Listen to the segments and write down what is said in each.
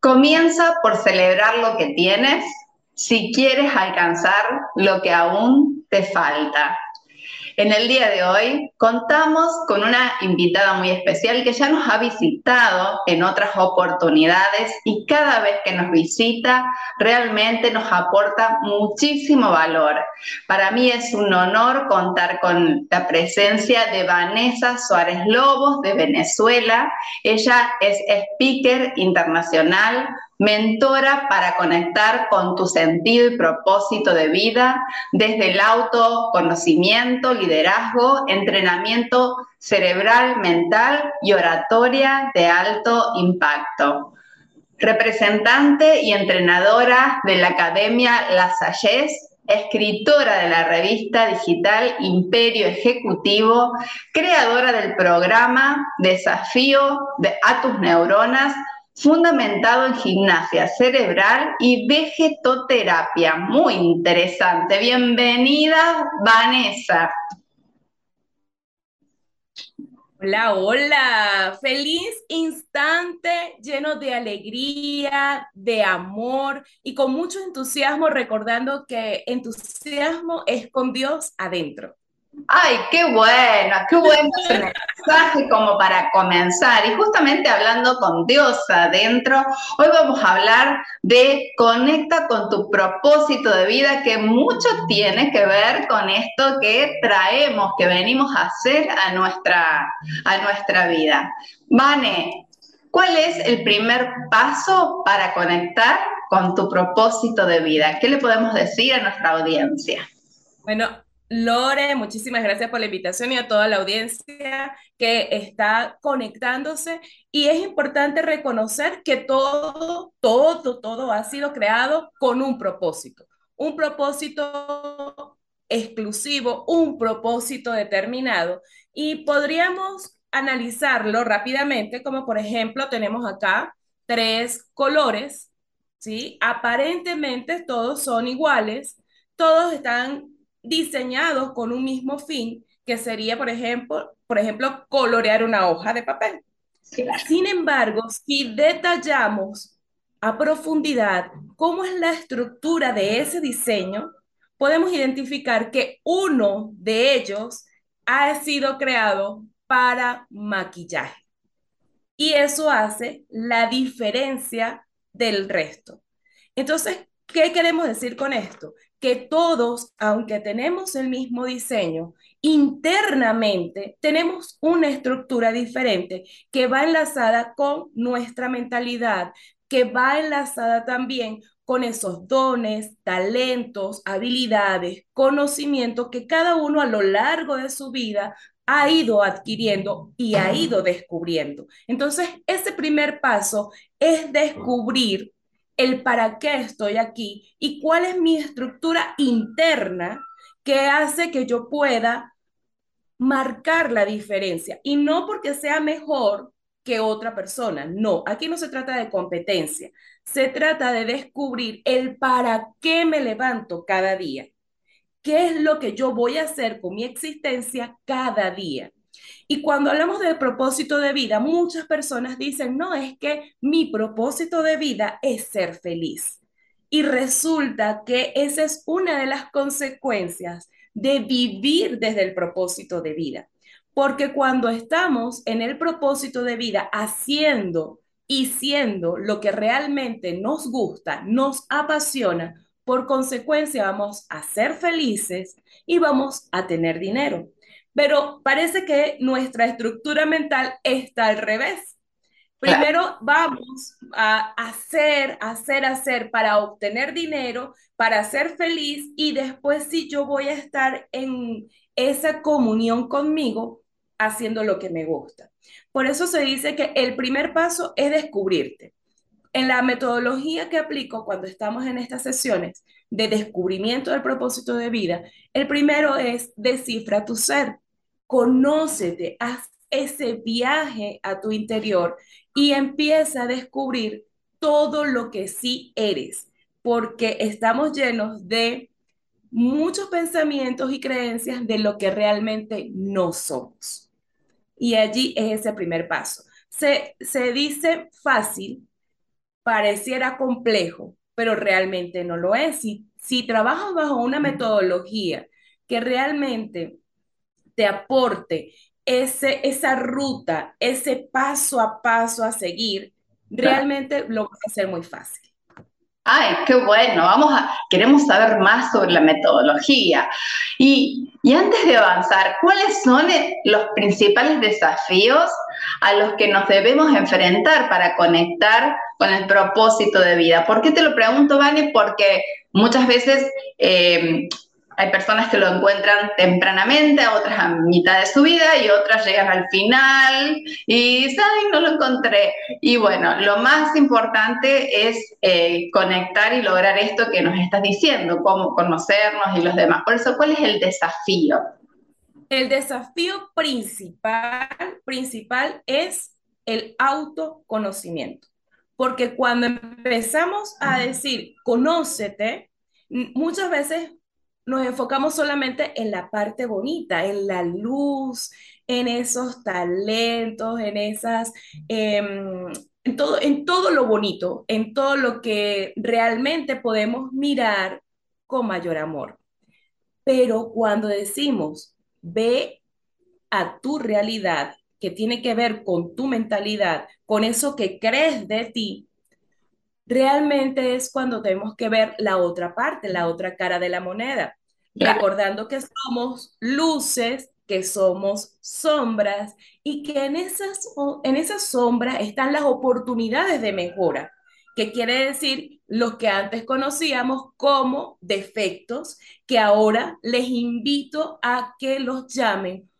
Comienza por celebrar lo que tienes si quieres alcanzar lo que aún te falta. En el día de hoy contamos con una invitada muy especial que ya nos ha visitado en otras oportunidades y cada vez que nos visita realmente nos aporta muchísimo valor. Para mí es un honor contar con la presencia de Vanessa Suárez Lobos de Venezuela. Ella es speaker internacional, mentora para conectar con tu sentido y propósito de vida desde el autoconocimiento, liderazgo, entrenamiento cerebral, mental y oratoria de alto impacto. Representante y entrenadora de la Academia La Salles, escritora de la revista digital Imperio Ejecutivo, creadora del programa Desafío de a tus neuronas fundamentado en gimnasia cerebral y vegetoterapia. Muy interesante. Bienvenida, Vanessa. Hola, hola. Feliz instante lleno de alegría, de amor y con mucho entusiasmo recordando que entusiasmo es con Dios adentro. Ay, qué bueno, qué buen mensaje como para comenzar. Y justamente hablando con Dios adentro, hoy vamos a hablar de conecta con tu propósito de vida, que mucho tiene que ver con esto que traemos, que venimos a hacer a nuestra, a nuestra vida. Vane, ¿cuál es el primer paso para conectar con tu propósito de vida? ¿Qué le podemos decir a nuestra audiencia? Bueno, Lore, muchísimas gracias por la invitación y a toda la audiencia que está conectándose. Y es importante reconocer que todo, todo, todo ha sido creado con un propósito. Un propósito exclusivo, un propósito determinado. Y podríamos analizarlo rápidamente, como por ejemplo tenemos acá tres colores, ¿sí? Aparentemente todos son iguales, todos están diseñados con un mismo fin, que sería, por ejemplo, por ejemplo, colorear una hoja de papel. Sin embargo, si detallamos a profundidad cómo es la estructura de ese diseño, podemos identificar que uno de ellos ha sido creado para maquillaje. Y eso hace la diferencia del resto. Entonces, ¿qué queremos decir con esto? que todos, aunque tenemos el mismo diseño, internamente tenemos una estructura diferente que va enlazada con nuestra mentalidad, que va enlazada también con esos dones, talentos, habilidades, conocimientos que cada uno a lo largo de su vida ha ido adquiriendo y ha ido descubriendo. Entonces, ese primer paso es descubrir el para qué estoy aquí y cuál es mi estructura interna que hace que yo pueda marcar la diferencia. Y no porque sea mejor que otra persona, no, aquí no se trata de competencia, se trata de descubrir el para qué me levanto cada día, qué es lo que yo voy a hacer con mi existencia cada día. Y cuando hablamos del propósito de vida, muchas personas dicen, no, es que mi propósito de vida es ser feliz. Y resulta que esa es una de las consecuencias de vivir desde el propósito de vida. Porque cuando estamos en el propósito de vida haciendo y siendo lo que realmente nos gusta, nos apasiona, por consecuencia vamos a ser felices y vamos a tener dinero. Pero parece que nuestra estructura mental está al revés. Primero vamos a hacer, hacer, hacer para obtener dinero, para ser feliz y después si yo voy a estar en esa comunión conmigo, haciendo lo que me gusta. Por eso se dice que el primer paso es descubrirte. En la metodología que aplico cuando estamos en estas sesiones de descubrimiento del propósito de vida, el primero es descifra tu ser, conócete, haz ese viaje a tu interior y empieza a descubrir todo lo que sí eres, porque estamos llenos de muchos pensamientos y creencias de lo que realmente no somos. Y allí es ese primer paso. Se, se dice fácil, pareciera complejo, pero realmente no lo es. Si, si trabajas bajo una metodología que realmente te aporte ese, esa ruta, ese paso a paso a seguir, realmente lo va a hacer muy fácil. Ay, qué bueno, vamos a, queremos saber más sobre la metodología. Y, y antes de avanzar, ¿cuáles son los principales desafíos a los que nos debemos enfrentar para conectar con el propósito de vida? ¿Por qué te lo pregunto, Vane? Porque muchas veces eh, hay personas que lo encuentran tempranamente, otras a mitad de su vida y otras llegan al final y ay, no lo encontré. Y bueno, lo más importante es eh, conectar y lograr esto que nos estás diciendo, cómo conocernos y los demás. Por eso, ¿cuál es el desafío? El desafío principal, principal es el autoconocimiento. Porque cuando empezamos a decir, conócete, muchas veces nos enfocamos solamente en la parte bonita, en la luz, en esos talentos, en esas, em, en, todo, en todo lo bonito, en todo lo que realmente podemos mirar con mayor amor. Pero cuando decimos, ve a tu realidad, que tiene que ver con tu mentalidad, con eso que crees de ti, realmente es cuando tenemos que ver la otra parte, la otra cara de la moneda, recordando que somos luces, que somos sombras y que en esas, en esas sombras están las oportunidades de mejora, que quiere decir los que antes conocíamos como defectos, que ahora les invito a que los llamen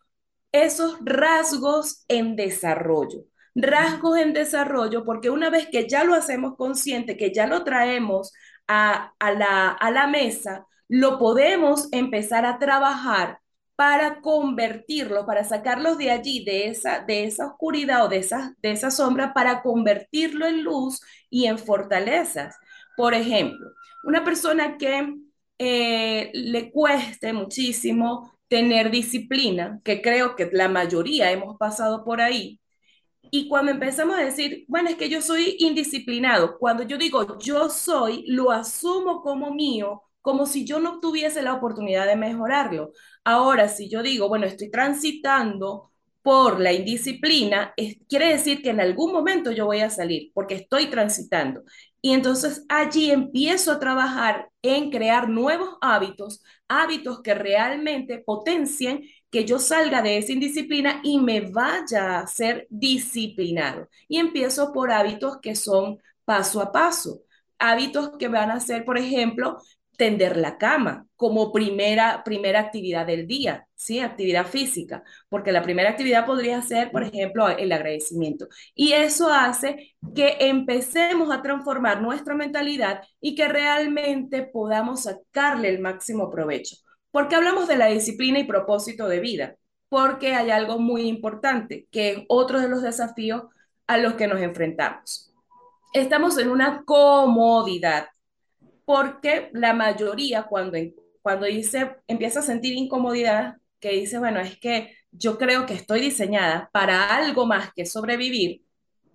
esos rasgos en desarrollo rasgos en desarrollo, porque una vez que ya lo hacemos consciente, que ya lo traemos a, la, a la mesa, lo podemos empezar a trabajar para convertirlo, para sacarlos de allí, de esa, de esa oscuridad o de esa, de esa sombra, para convertirlo en luz y en fortalezas. Por ejemplo, una persona que eh, le cueste muchísimo tener disciplina, que creo que la mayoría hemos pasado por ahí, y cuando empezamos a decir, bueno, es que yo soy indisciplinado, cuando yo digo yo soy, lo asumo como mío, como si yo no tuviese la oportunidad de mejorarlo. Ahora, si yo digo, bueno, estoy transitando por la indisciplina, quiere decir que en algún momento yo voy a salir, porque estoy transitando. Y entonces allí empiezo a trabajar en crear nuevos hábitos, hábitos que realmente potencien que yo salga de esa indisciplina y me vaya a ser disciplinado. Y empiezo por hábitos que son paso a paso. Hábitos que van a ser, por ejemplo, tender la cama como primera, primera actividad del día, ¿sí? Actividad física, porque la primera actividad podría ser, por ejemplo, el agradecimiento. Y eso hace que empecemos a transformar nuestra mentalidad y que realmente podamos sacarle el máximo provecho. ¿Por qué hablamos de la disciplina y propósito de vida? Porque hay algo muy importante, que es otro de los desafíos a los que nos enfrentamos. Estamos en una comodidad, porque la mayoría cuando, cuando dice, empieza a sentir incomodidad, que dice, bueno, es que yo creo que estoy diseñada para algo más que sobrevivir,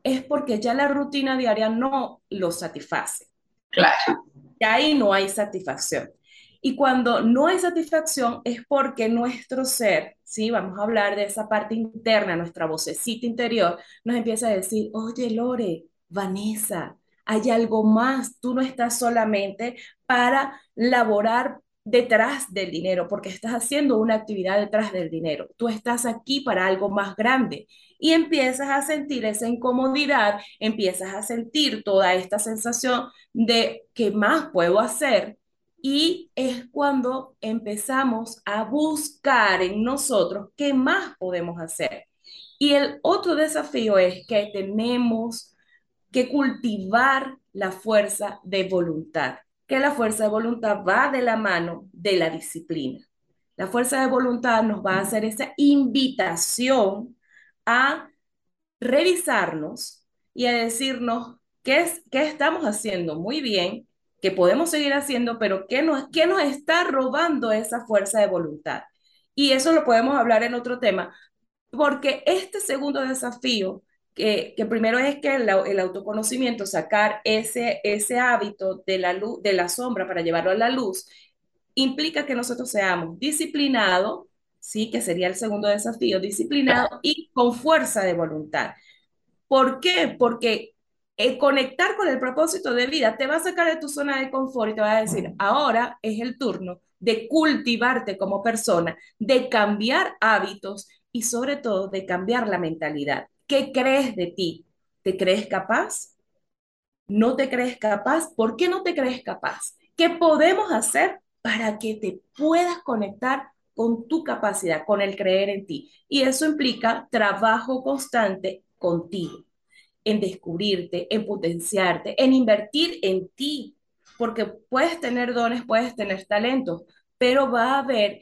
es porque ya la rutina diaria no lo satisface. Claro. Y ahí no hay satisfacción. Y cuando no hay satisfacción es porque nuestro ser, ¿sí? Vamos a hablar de esa parte interna, nuestra vocecita interior, nos empieza a decir, oye Lore, Vanessa, hay algo más, tú no estás solamente para laborar detrás del dinero, porque estás haciendo una actividad detrás del dinero. Tú estás aquí para algo más grande y empiezas a sentir esa incomodidad, empiezas a sentir toda esta sensación de qué más puedo hacer Y es cuando empezamos a buscar en nosotros qué más podemos hacer. Y el otro desafío es que tenemos que cultivar la fuerza de voluntad, que la fuerza de voluntad va de la mano de la disciplina. La fuerza de voluntad nos va a hacer esa invitación a revisarnos y a decirnos qué, es, qué estamos haciendo muy bien, que podemos seguir haciendo, pero qué nos, qué nos está robando esa fuerza de voluntad. Y eso lo podemos hablar en otro tema, porque este segundo desafío, que, que primero es que el, el, autoconocimiento, sacar ese, ese hábito de la, luz, de la sombra para llevarlo a la luz, implica que nosotros seamos disciplinados, ¿sí? que sería el segundo desafío, disciplinado y con fuerza de voluntad. ¿Por qué? Porque el conectar con el propósito de vida te va a sacar de tu zona de confort y te va a decir, ahora es el turno de cultivarte como persona, de cambiar hábitos y sobre todo de cambiar la mentalidad. ¿Qué crees de ti? ¿Te crees capaz? ¿No te crees capaz? ¿Por qué no te crees capaz? ¿Qué podemos hacer para que te puedas conectar con tu capacidad, con el creer en ti? Y eso implica trabajo constante contigo, en descubrirte, en potenciarte, en invertir en ti, porque puedes tener dones, puedes tener talentos, pero va a haber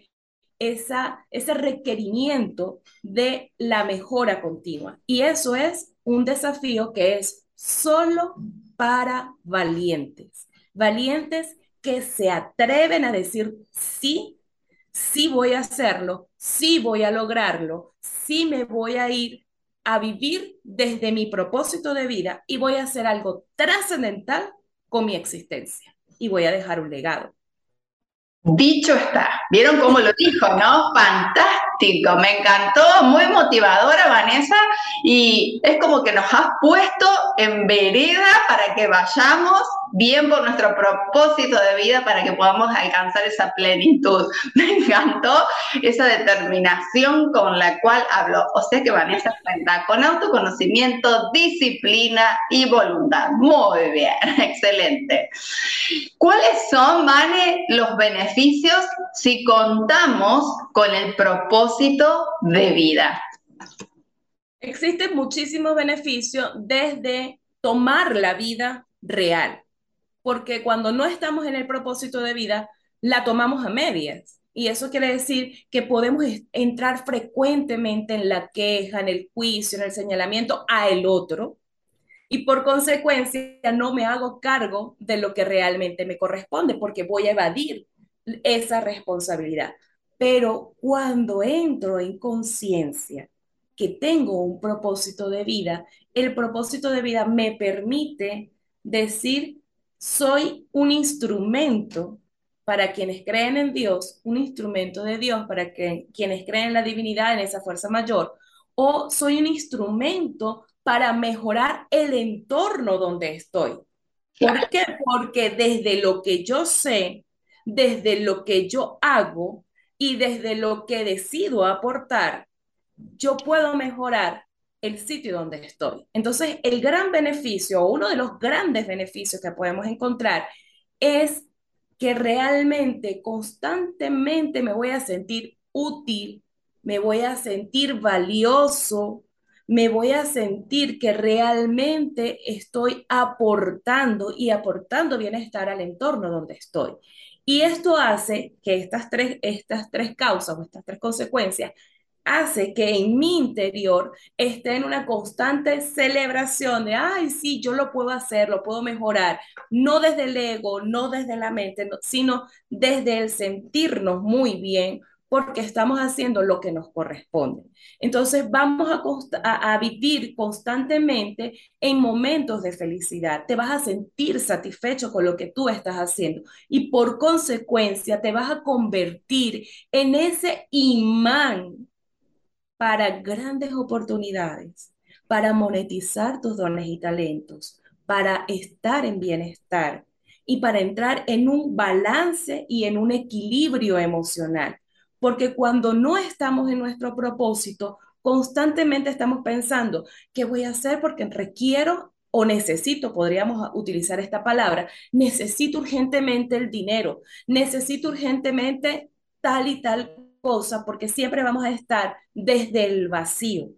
esa, ese requerimiento de la mejora continua. Y eso es un desafío que es solo para valientes. Valientes que se atreven a decir, sí, sí voy a hacerlo, sí voy a lograrlo, sí me voy a ir a vivir desde mi propósito de vida y voy a hacer algo trascendental con mi existencia y voy a dejar un legado. Dicho está, ¿vieron cómo lo dijo, no? Fantástico, me encantó, muy motivadora Vanessa y es como que nos has puesto en vereda para que vayamos bien por nuestro propósito de vida para que podamos alcanzar esa plenitud. Me encantó esa determinación con la cual habló. O sea que Vanessa cuenta con autoconocimiento, disciplina y voluntad. Muy bien, excelente. ¿Cuáles son, Vane, los beneficios si contamos con el propósito de vida? Existen muchísimos beneficios desde tomar la vida real porque cuando no estamos en el propósito de vida, la tomamos a medias. Y eso quiere decir que podemos entrar frecuentemente en la queja, en el juicio, en el señalamiento a el otro. Y por consecuencia no me hago cargo de lo que realmente me corresponde porque voy a evadir esa responsabilidad. Pero cuando entro en conciencia que tengo un propósito de vida, el propósito de vida me permite decir soy un instrumento para quienes creen en Dios, un instrumento de Dios para que, quienes creen en la divinidad, en esa fuerza mayor, o soy un instrumento para mejorar el entorno donde estoy. ¿Por qué? Porque desde lo que yo sé, desde lo que yo hago y desde lo que decido aportar, yo puedo mejorar el sitio donde estoy. Entonces, el gran beneficio, uno de los grandes beneficios que podemos encontrar es que realmente, constantemente me voy a sentir útil, me voy a sentir valioso, me voy a sentir que realmente estoy aportando y aportando bienestar al entorno donde estoy. Y esto hace que estas tres, estas tres causas o estas tres consecuencias hace que en mi interior esté en una constante celebración de, ay, sí, yo lo puedo hacer, lo puedo mejorar, no desde el ego, no desde la mente, sino desde el sentirnos muy bien porque estamos haciendo lo que nos corresponde. Entonces vamos a, a, vivir constantemente en momentos de felicidad. Te vas a sentir satisfecho con lo que tú estás haciendo y por consecuencia te vas a convertir en ese imán para grandes oportunidades, para monetizar tus dones y talentos, para estar en bienestar y para entrar en un balance y en un equilibrio emocional. Porque cuando no estamos en nuestro propósito, constantemente estamos pensando, ¿qué voy a hacer? Porque requiero o necesito, podríamos utilizar esta palabra, necesito urgentemente el dinero, necesito urgentemente tal y tal cosa, porque siempre vamos a estar desde el vacío,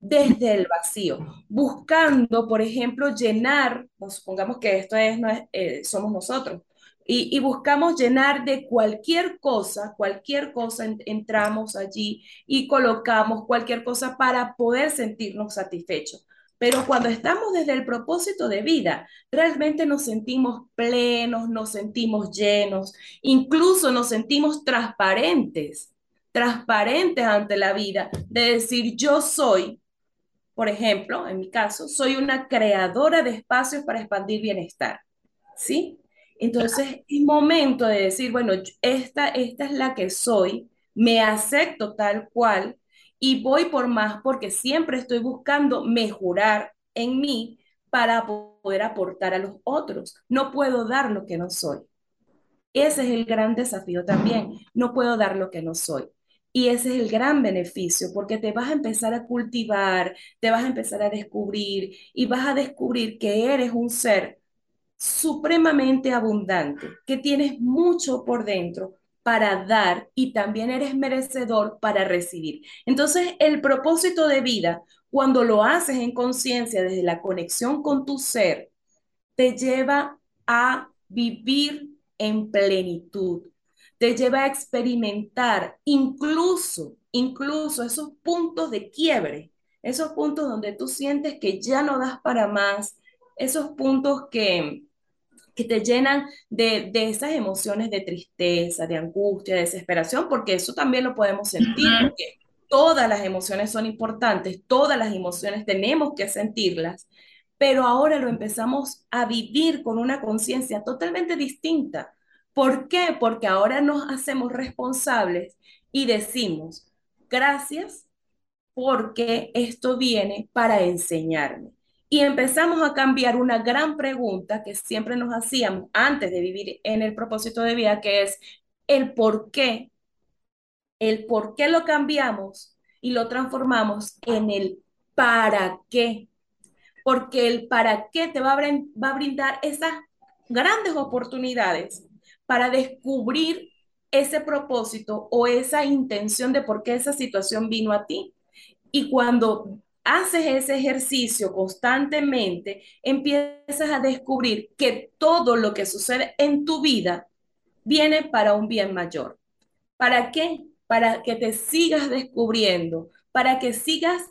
desde el vacío, buscando, por ejemplo, llenar, supongamos que esto es, no eh, somos nosotros, y, buscamos llenar de cualquier cosa, cualquier cosa entramos allí y colocamos cualquier cosa para poder sentirnos satisfechos. Pero cuando estamos desde el propósito de vida, realmente nos sentimos plenos, nos sentimos llenos, incluso nos sentimos transparentes, transparentes ante la vida, de decir yo soy, por ejemplo, en mi caso, soy una creadora de espacios para expandir bienestar. ¿Sí? Entonces es momento de decir, bueno, esta, esta es la que soy, me acepto tal cual y voy por más porque siempre estoy buscando mejorar en mí para poder aportar a los otros. No puedo dar lo que no soy. Ese es el gran desafío también. No puedo dar lo que no soy. Y ese es el gran beneficio, porque te vas a empezar a cultivar, te vas a empezar a descubrir y vas a descubrir que eres un ser supremamente abundante, que tienes mucho por dentro para dar y también eres merecedor para recibir. Entonces, el propósito de vida, cuando lo haces en conciencia desde la conexión con tu ser, te lleva a vivir en plenitud, te lleva a experimentar incluso, incluso esos puntos de quiebre, esos puntos donde tú sientes que ya no das para más, esos puntos que, que te llenan de, esas emociones de tristeza, de angustia, de desesperación, porque eso también lo podemos sentir, porque todas las emociones son importantes, todas las emociones tenemos que sentirlas, pero ahora lo empezamos a vivir con una conciencia totalmente distinta. ¿Por qué? Porque ahora nos hacemos responsables y decimos, gracias porque esto viene para enseñarme. Y empezamos a cambiar una gran pregunta que siempre nos hacíamos antes de vivir en el propósito de vida, que es el por qué. El por qué lo cambiamos y lo transformamos en el para qué. Porque el para qué te va a, va a brindar esas grandes oportunidades para descubrir ese propósito o esa intención de por qué esa situación vino a ti. Y cuando haces ese ejercicio constantemente, empiezas a descubrir que todo lo que sucede en tu vida viene para un bien mayor. ¿Para qué? Para que te sigas descubriendo, para que sigas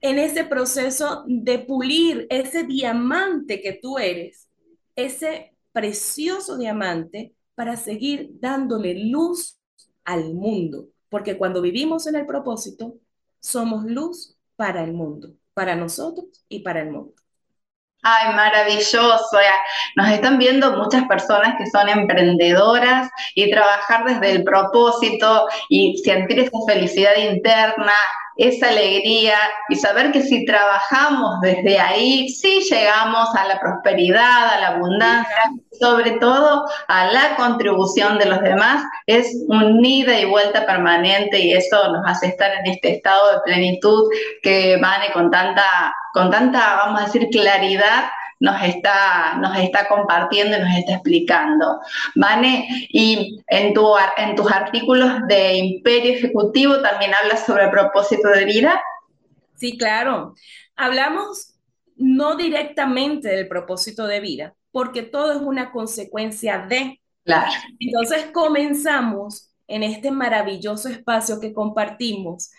en ese proceso de pulir ese diamante que tú eres, ese precioso diamante, para seguir dándole luz al mundo. Porque cuando vivimos en el propósito, somos luz para el mundo, para nosotros y para el mundo. Ay, maravilloso. Nos están viendo muchas personas que son emprendedoras y trabajar desde el propósito y sentir esa felicidad interna, esa alegría y saber que si trabajamos desde ahí, sí llegamos a la prosperidad, a la abundancia, sobre todo a la contribución de los demás, es un ida y vuelta permanente y eso nos hace estar en este estado de plenitud que Vane con tanta, con tanta, vamos a decir, claridad nos está, nos está compartiendo y nos está explicando. Vane, y en, tu, en tus artículos de Imperio Ejecutivo también hablas sobre el propósito de vida. Sí, claro. Hablamos no directamente del propósito de vida, porque todo es una consecuencia de. Claro. Entonces comenzamos en este maravilloso espacio que compartimos,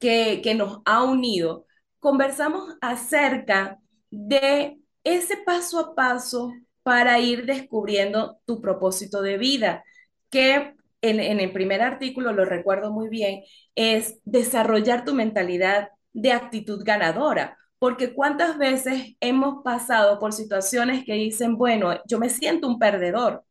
que, que nos ha unido, conversamos acerca de ese paso a paso para ir descubriendo tu propósito de vida, que en, el primer artículo, lo recuerdo muy bien, es desarrollar tu mentalidad de actitud ganadora. Porque cuántas veces hemos pasado por situaciones que dicen, bueno, yo me siento un perdedor,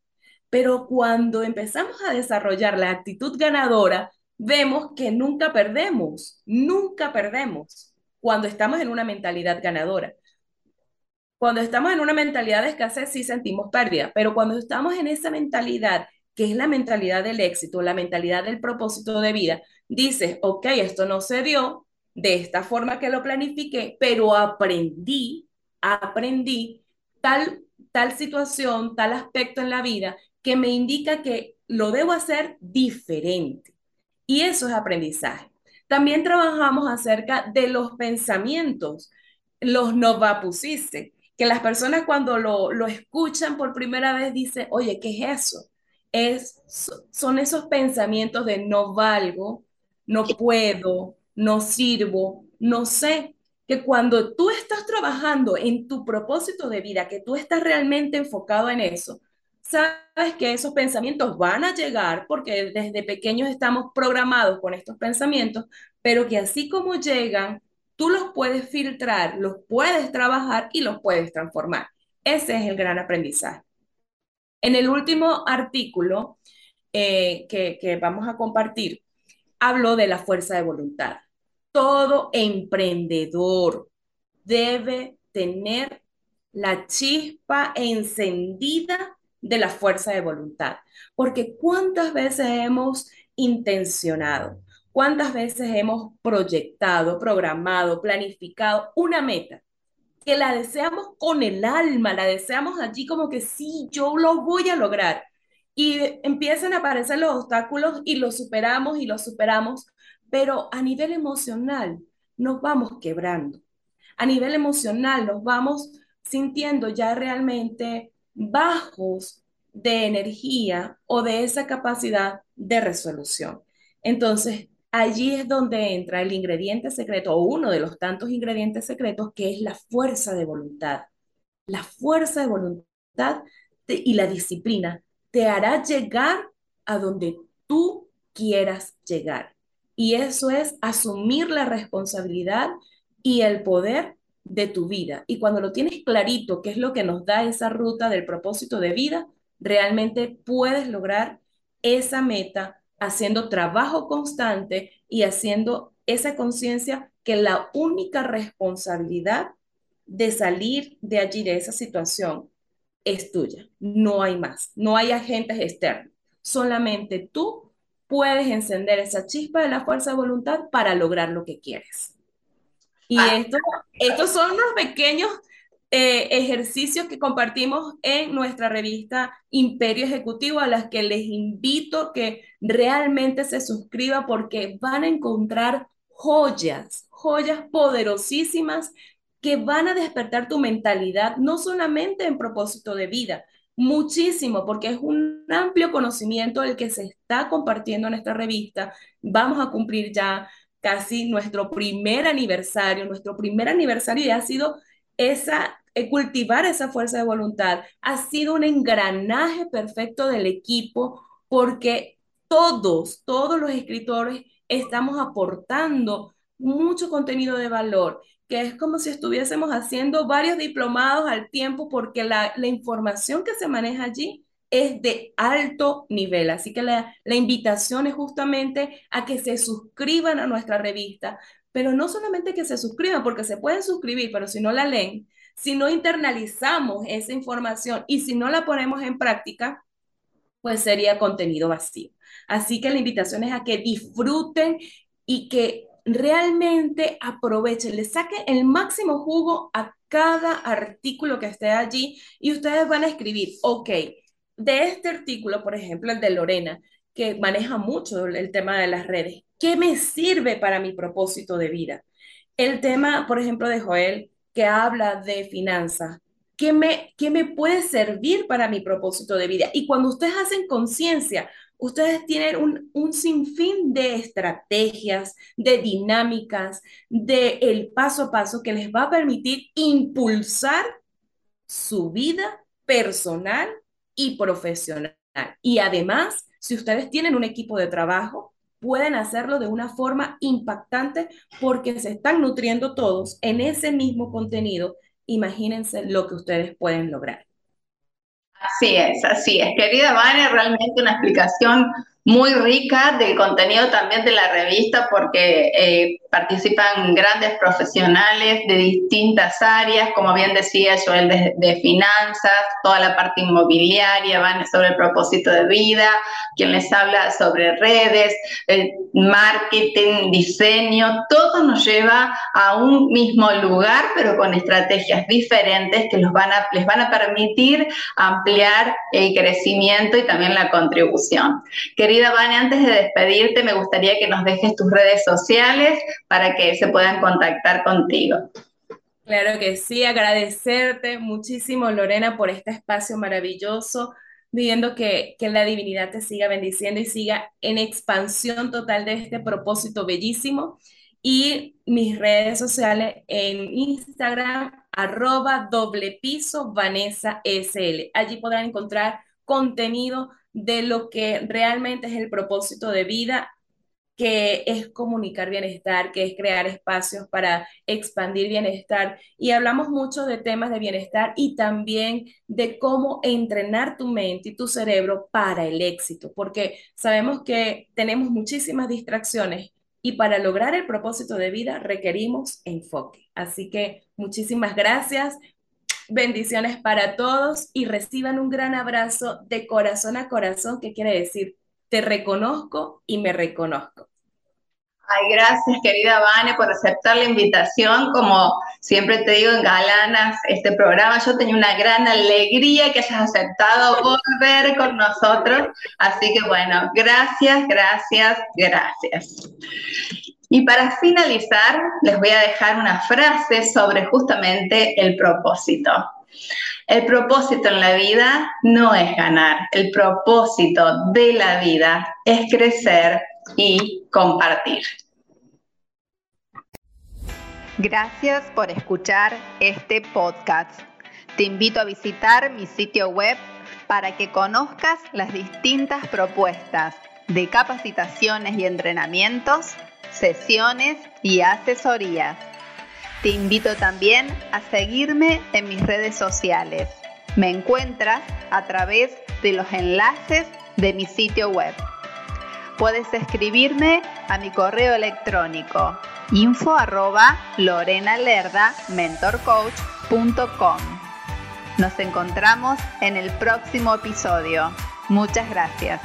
pero cuando empezamos a desarrollar la actitud ganadora, vemos que nunca perdemos, nunca perdemos cuando estamos en una mentalidad ganadora. Cuando estamos en una mentalidad de escasez sí sentimos pérdida, pero cuando estamos en esa mentalidad, que es la mentalidad del éxito, la mentalidad del propósito de vida, dices, ok, esto no se dio de esta forma que lo planifiqué, pero aprendí aprendí tal, tal situación, tal aspecto en la vida que me indica que lo debo hacer diferente. Y eso es aprendizaje. También trabajamos acerca de los pensamientos, los novapusiste, que las personas cuando lo, lo escuchan por primera vez dicen, oye, ¿qué es eso? Es, son esos pensamientos de no valgo, no puedo, no sirvo, no sé, que cuando tú estás trabajando en tu propósito de vida, que tú estás realmente enfocado en eso, sabes que esos pensamientos van a llegar porque desde pequeños estamos programados con estos pensamientos, pero que así como llegan, tú los puedes filtrar, los puedes trabajar y los puedes transformar. Ese es el gran aprendizaje. En el último artículo eh, que, que vamos a compartir, hablo de la fuerza de voluntad. Todo emprendedor debe tener la chispa encendida de la fuerza de voluntad. Porque cuántas veces hemos intencionado, cuántas veces hemos proyectado, programado, planificado una meta que la deseamos con el alma, la deseamos allí como que sí, yo lo voy a lograr. Y empiezan a aparecer los obstáculos y los superamos y los superamos, pero a nivel emocional nos vamos quebrando. A nivel emocional nos vamos sintiendo ya realmente bajos de energía o de esa capacidad de resolución. Entonces, allí es donde entra el ingrediente secreto o uno de los tantos ingredientes secretos que es la fuerza de voluntad. La fuerza de voluntad y la disciplina te hará llegar a donde tú quieras llegar. Y eso es asumir la responsabilidad y el poder de tu vida. Y cuando lo tienes clarito, qué es lo que nos da esa ruta del propósito de vida, realmente puedes lograr esa meta haciendo trabajo constante y haciendo esa conciencia que la única responsabilidad de salir de allí, de esa situación, es tuya. No hay más, no hay agentes externos. Solamente tú puedes encender esa chispa de la fuerza de voluntad para lograr lo que quieres. Y ah. esto, estos son unos pequeños eh, ejercicios que compartimos en nuestra revista Imperio Ejecutivo, a las que les invito que realmente se suscriban porque van a encontrar joyas, joyas poderosísimas que van a despertar tu mentalidad, no solamente en propósito de vida, muchísimo, porque es un amplio conocimiento el que se está compartiendo en esta revista. Vamos a cumplir ya casi nuestro primer aniversario, nuestro primer aniversario y ha sido esa, eh, cultivar esa fuerza de voluntad, ha sido un engranaje perfecto del equipo porque todos, todos los escritores estamos aportando mucho contenido de valor, que es como si estuviésemos haciendo varios diplomados al tiempo porque la, la información que se maneja allí es de alto nivel. Así que la, invitación es justamente a que se suscriban a nuestra revista, pero no solamente que se suscriban, porque se pueden suscribir, pero si no la leen, si no internalizamos esa información y si no la ponemos en práctica, pues sería contenido vacío. Así que la invitación es a que disfruten y que realmente aprovechen, le saquen el máximo jugo a cada artículo que esté allí y ustedes van a escribir, ok, de este artículo, por ejemplo, el de Lorena, que maneja mucho el tema de las redes, ¿qué me sirve para mi propósito de vida? El tema, por ejemplo, de Joel, que habla de finanzas, ¿qué me, qué me puede servir para mi propósito de vida? Y cuando ustedes hacen conciencia, ustedes tienen un, un, sinfín de estrategias, de dinámicas, de el paso a paso que les va a permitir impulsar su vida personal y profesional. Y además, si ustedes tienen un equipo de trabajo, pueden hacerlo de una forma impactante porque se están nutriendo todos en ese mismo contenido. Imagínense lo que ustedes pueden lograr. Así es, así es. Querida Vane, realmente una explicación muy rica del contenido también de la revista porque eh, participan grandes profesionales de distintas áreas, como bien decía Joel, de, de, finanzas, toda la parte inmobiliaria, van sobre el propósito de vida, quien les habla sobre redes, marketing, diseño, todo nos lleva a un mismo lugar, pero con estrategias diferentes que los van a, les van a permitir ampliar el crecimiento y también la contribución. Querida Vane, antes de despedirte, me gustaría que nos dejes tus redes sociales para que se puedan contactar contigo. Claro que sí, agradecerte muchísimo, Lorena, por este espacio maravilloso, viendo que, que la divinidad te siga bendiciendo y siga en expansión total de este propósito bellísimo. Y mis redes sociales en Instagram, arroba doble piso Vanessa SL. Allí podrán encontrar contenido de lo que realmente es el propósito de vida que es comunicar bienestar, que es crear espacios para expandir bienestar. Y hablamos mucho de temas de bienestar y también de cómo entrenar tu mente y tu cerebro para el éxito, porque sabemos que tenemos muchísimas distracciones y para lograr el propósito de vida requerimos enfoque. Así que muchísimas gracias. Bendiciones para todos y reciban un gran abrazo de corazón a corazón, que quiere decir te reconozco y me reconozco. Ay, gracias, querida Vane, por aceptar la invitación. Como siempre te digo, en Galanas, este programa, yo tenía una gran alegría que hayas aceptado volver con nosotros. Así que bueno, gracias, gracias, gracias. Y para finalizar, les voy a dejar una frase sobre justamente el propósito. El propósito en la vida no es ganar, el propósito de la vida es crecer y compartir. Gracias por escuchar este podcast. Te invito a visitar mi sitio web para que conozcas las distintas propuestas de capacitaciones y entrenamientos, sesiones y asesorías te invito también a seguirme en mis redes sociales. Me encuentras a través de los enlaces de mi sitio web. Puedes escribirme a mi correo electrónico info arroba mentorcoach.com. Nos encontramos en el próximo episodio. Muchas gracias.